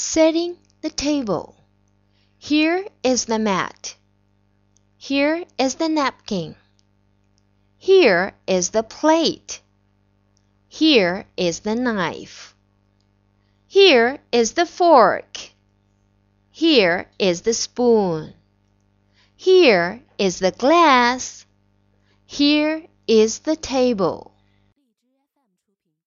Setting the table. Here is the mat. Here is the napkin. Here is the plate. Here is the knife. Here is the fork. Here is the spoon. Here is the glass. Here is the table.